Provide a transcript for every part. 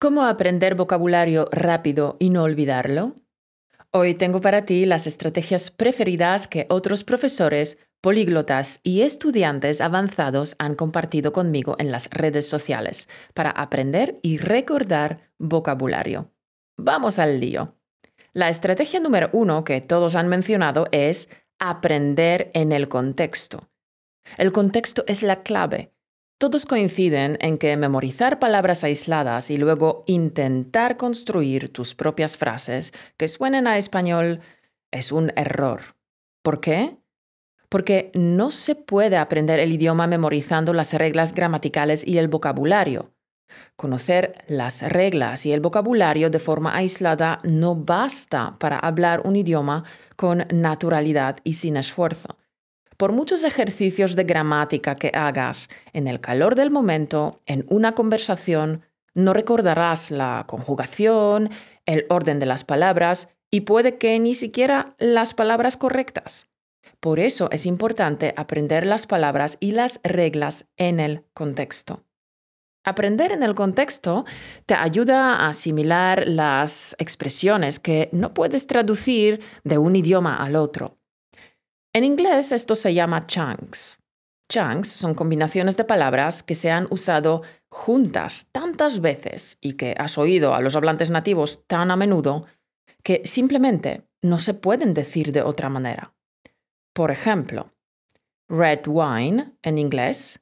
¿Cómo aprender vocabulario rápido y no olvidarlo? Hoy tengo para ti las estrategias preferidas que otros profesores, políglotas y estudiantes avanzados han compartido conmigo en las redes sociales para aprender y recordar vocabulario. Vamos al lío. La estrategia número uno que todos han mencionado es aprender en el contexto. El contexto es la clave. Todos coinciden en que memorizar palabras aisladas y luego intentar construir tus propias frases que suenen a español es un error. ¿Por qué? Porque no se puede aprender el idioma memorizando las reglas gramaticales y el vocabulario. Conocer las reglas y el vocabulario de forma aislada no basta para hablar un idioma con naturalidad y sin esfuerzo. Por muchos ejercicios de gramática que hagas en el calor del momento, en una conversación, no recordarás la conjugación, el orden de las palabras y puede que ni siquiera las palabras correctas. Por eso es importante aprender las palabras y las reglas en el contexto. Aprender en el contexto te ayuda a asimilar las expresiones que no puedes traducir de un idioma al otro. En inglés esto se llama chunks. Chunks son combinaciones de palabras que se han usado juntas tantas veces y que has oído a los hablantes nativos tan a menudo que simplemente no se pueden decir de otra manera. Por ejemplo, red wine en inglés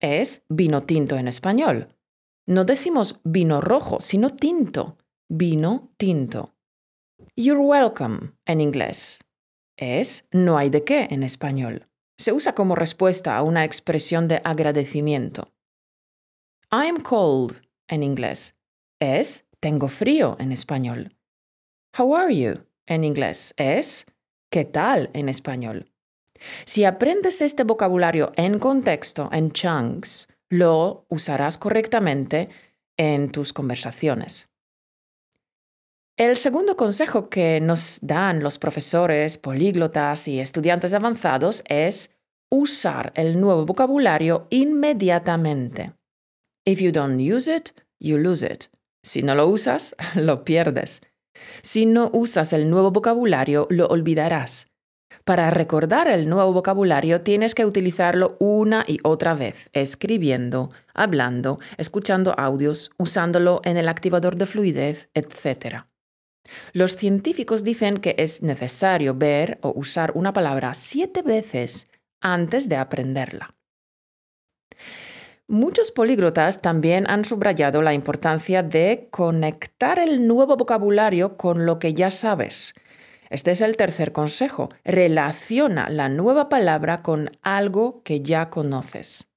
es vino tinto en español. No decimos vino rojo, sino tinto. Vino tinto. You're welcome en inglés es no hay de qué en español. Se usa como respuesta a una expresión de agradecimiento. I'm cold en inglés es tengo frío en español. How are you en inglés es ¿qué tal en español? Si aprendes este vocabulario en contexto, en chunks, lo usarás correctamente en tus conversaciones. El segundo consejo que nos dan los profesores, políglotas y estudiantes avanzados es usar el nuevo vocabulario inmediatamente. If you don't use it, you lose it. Si no lo usas, lo pierdes. Si no usas el nuevo vocabulario, lo olvidarás. Para recordar el nuevo vocabulario tienes que utilizarlo una y otra vez, escribiendo, hablando, escuchando audios, usándolo en el activador de fluidez, etc. Los científicos dicen que es necesario ver o usar una palabra siete veces antes de aprenderla. Muchos políglotas también han subrayado la importancia de conectar el nuevo vocabulario con lo que ya sabes. Este es el tercer consejo. Relaciona la nueva palabra con algo que ya conoces.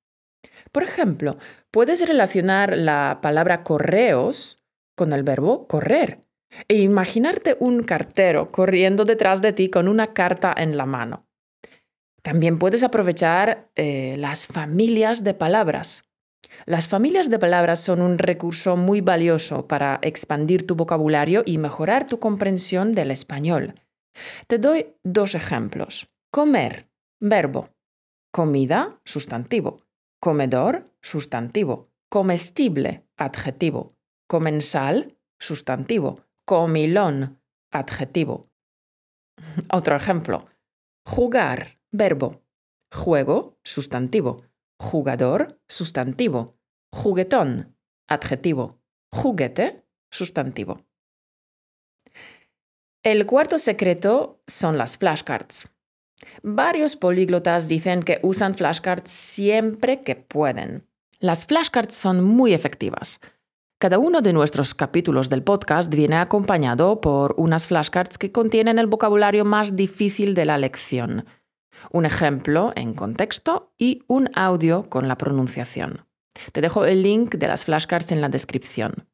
Por ejemplo, puedes relacionar la palabra correos con el verbo correr e imaginarte un cartero corriendo detrás de ti con una carta en la mano. También puedes aprovechar eh, las familias de palabras. Las familias de palabras son un recurso muy valioso para expandir tu vocabulario y mejorar tu comprensión del español. Te doy dos ejemplos. Comer, verbo. Comida, sustantivo. Comedor, sustantivo. Comestible, adjetivo. Comensal, sustantivo comilón, adjetivo. Otro ejemplo. Jugar, verbo. Juego, sustantivo. Jugador, sustantivo. Juguetón, adjetivo. Juguete, sustantivo. El cuarto secreto son las flashcards. Varios políglotas dicen que usan flashcards siempre que pueden. Las flashcards son muy efectivas. Cada uno de nuestros capítulos del podcast viene acompañado por unas flashcards que contienen el vocabulario más difícil de la lección, un ejemplo en contexto y un audio con la pronunciación. Te dejo el link de las flashcards en la descripción.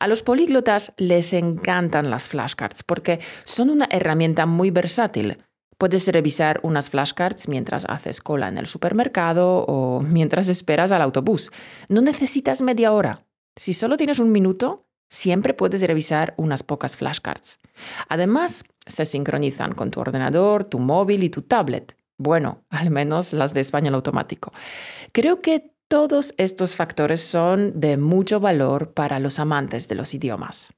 A los políglotas les encantan las flashcards porque son una herramienta muy versátil. Puedes revisar unas flashcards mientras haces cola en el supermercado o mientras esperas al autobús. No necesitas media hora. Si solo tienes un minuto, siempre puedes revisar unas pocas flashcards. Además, se sincronizan con tu ordenador, tu móvil y tu tablet. Bueno, al menos las de español automático. Creo que Todos estos factores son de mucho valor para los amantes de los idiomas.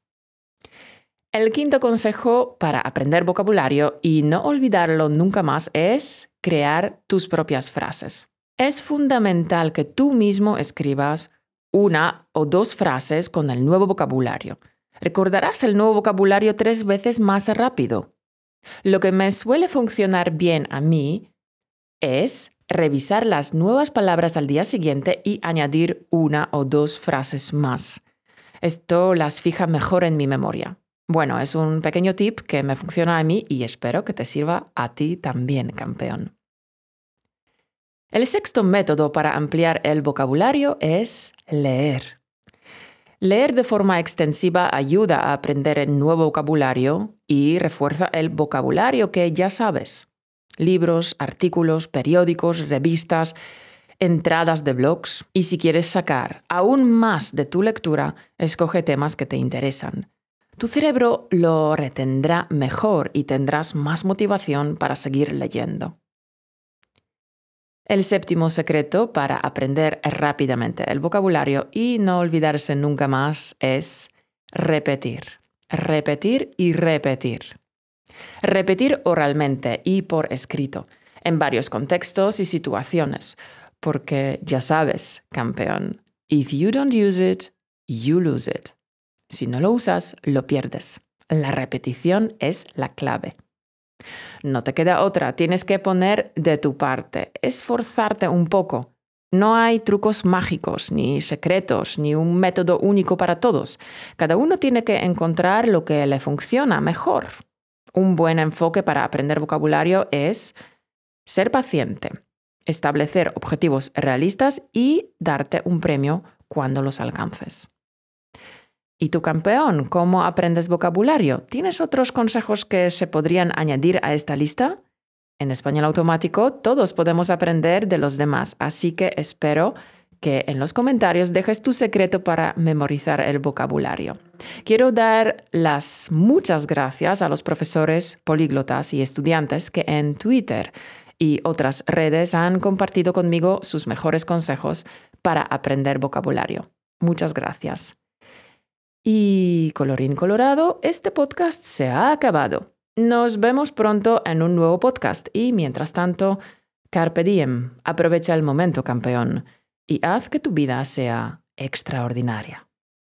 El quinto consejo para aprender vocabulario y no olvidarlo nunca más es crear tus propias frases. Es fundamental que tú mismo escribas una o dos frases con el nuevo vocabulario. Recordarás el nuevo vocabulario tres veces más rápido. Lo que me suele funcionar bien a mí es revisar las nuevas palabras al día siguiente y añadir una o dos frases más. Esto las fija mejor en mi memoria. Bueno, es un pequeño tip que me funciona a mí y espero que te sirva a ti también, campeón. El sexto método para ampliar el vocabulario es leer. Leer de forma extensiva ayuda a aprender el nuevo vocabulario y refuerza el vocabulario que ya sabes. Libros, artículos, periódicos, revistas, entradas de blogs. Y si quieres sacar aún más de tu lectura, escoge temas que te interesan. Tu cerebro lo retendrá mejor y tendrás más motivación para seguir leyendo. El séptimo secreto para aprender rápidamente el vocabulario y no olvidarse nunca más es repetir, repetir y repetir. Repetir oralmente y por escrito, en varios contextos y situaciones, porque ya sabes, campeón, if you don't use it, you lose it. Si no lo usas, lo pierdes. La repetición es la clave. No te queda otra, tienes que poner de tu parte, esforzarte un poco. No hay trucos mágicos, ni secretos, ni un método único para todos. Cada uno tiene que encontrar lo que le funciona mejor. Un buen enfoque para aprender vocabulario es ser paciente, establecer objetivos realistas y darte un premio cuando los alcances. ¿Y tu campeón? ¿Cómo aprendes vocabulario? ¿Tienes otros consejos que se podrían añadir a esta lista? En español automático todos podemos aprender de los demás, así que espero que en los comentarios dejes tu secreto para memorizar el vocabulario. Quiero dar las muchas gracias a los profesores políglotas y estudiantes que en Twitter y otras redes han compartido conmigo sus mejores consejos para aprender vocabulario. Muchas gracias. Y colorín colorado, este podcast se ha acabado. Nos vemos pronto en un nuevo podcast y mientras tanto, carpe diem, aprovecha el momento campeón y haz que tu vida sea extraordinaria.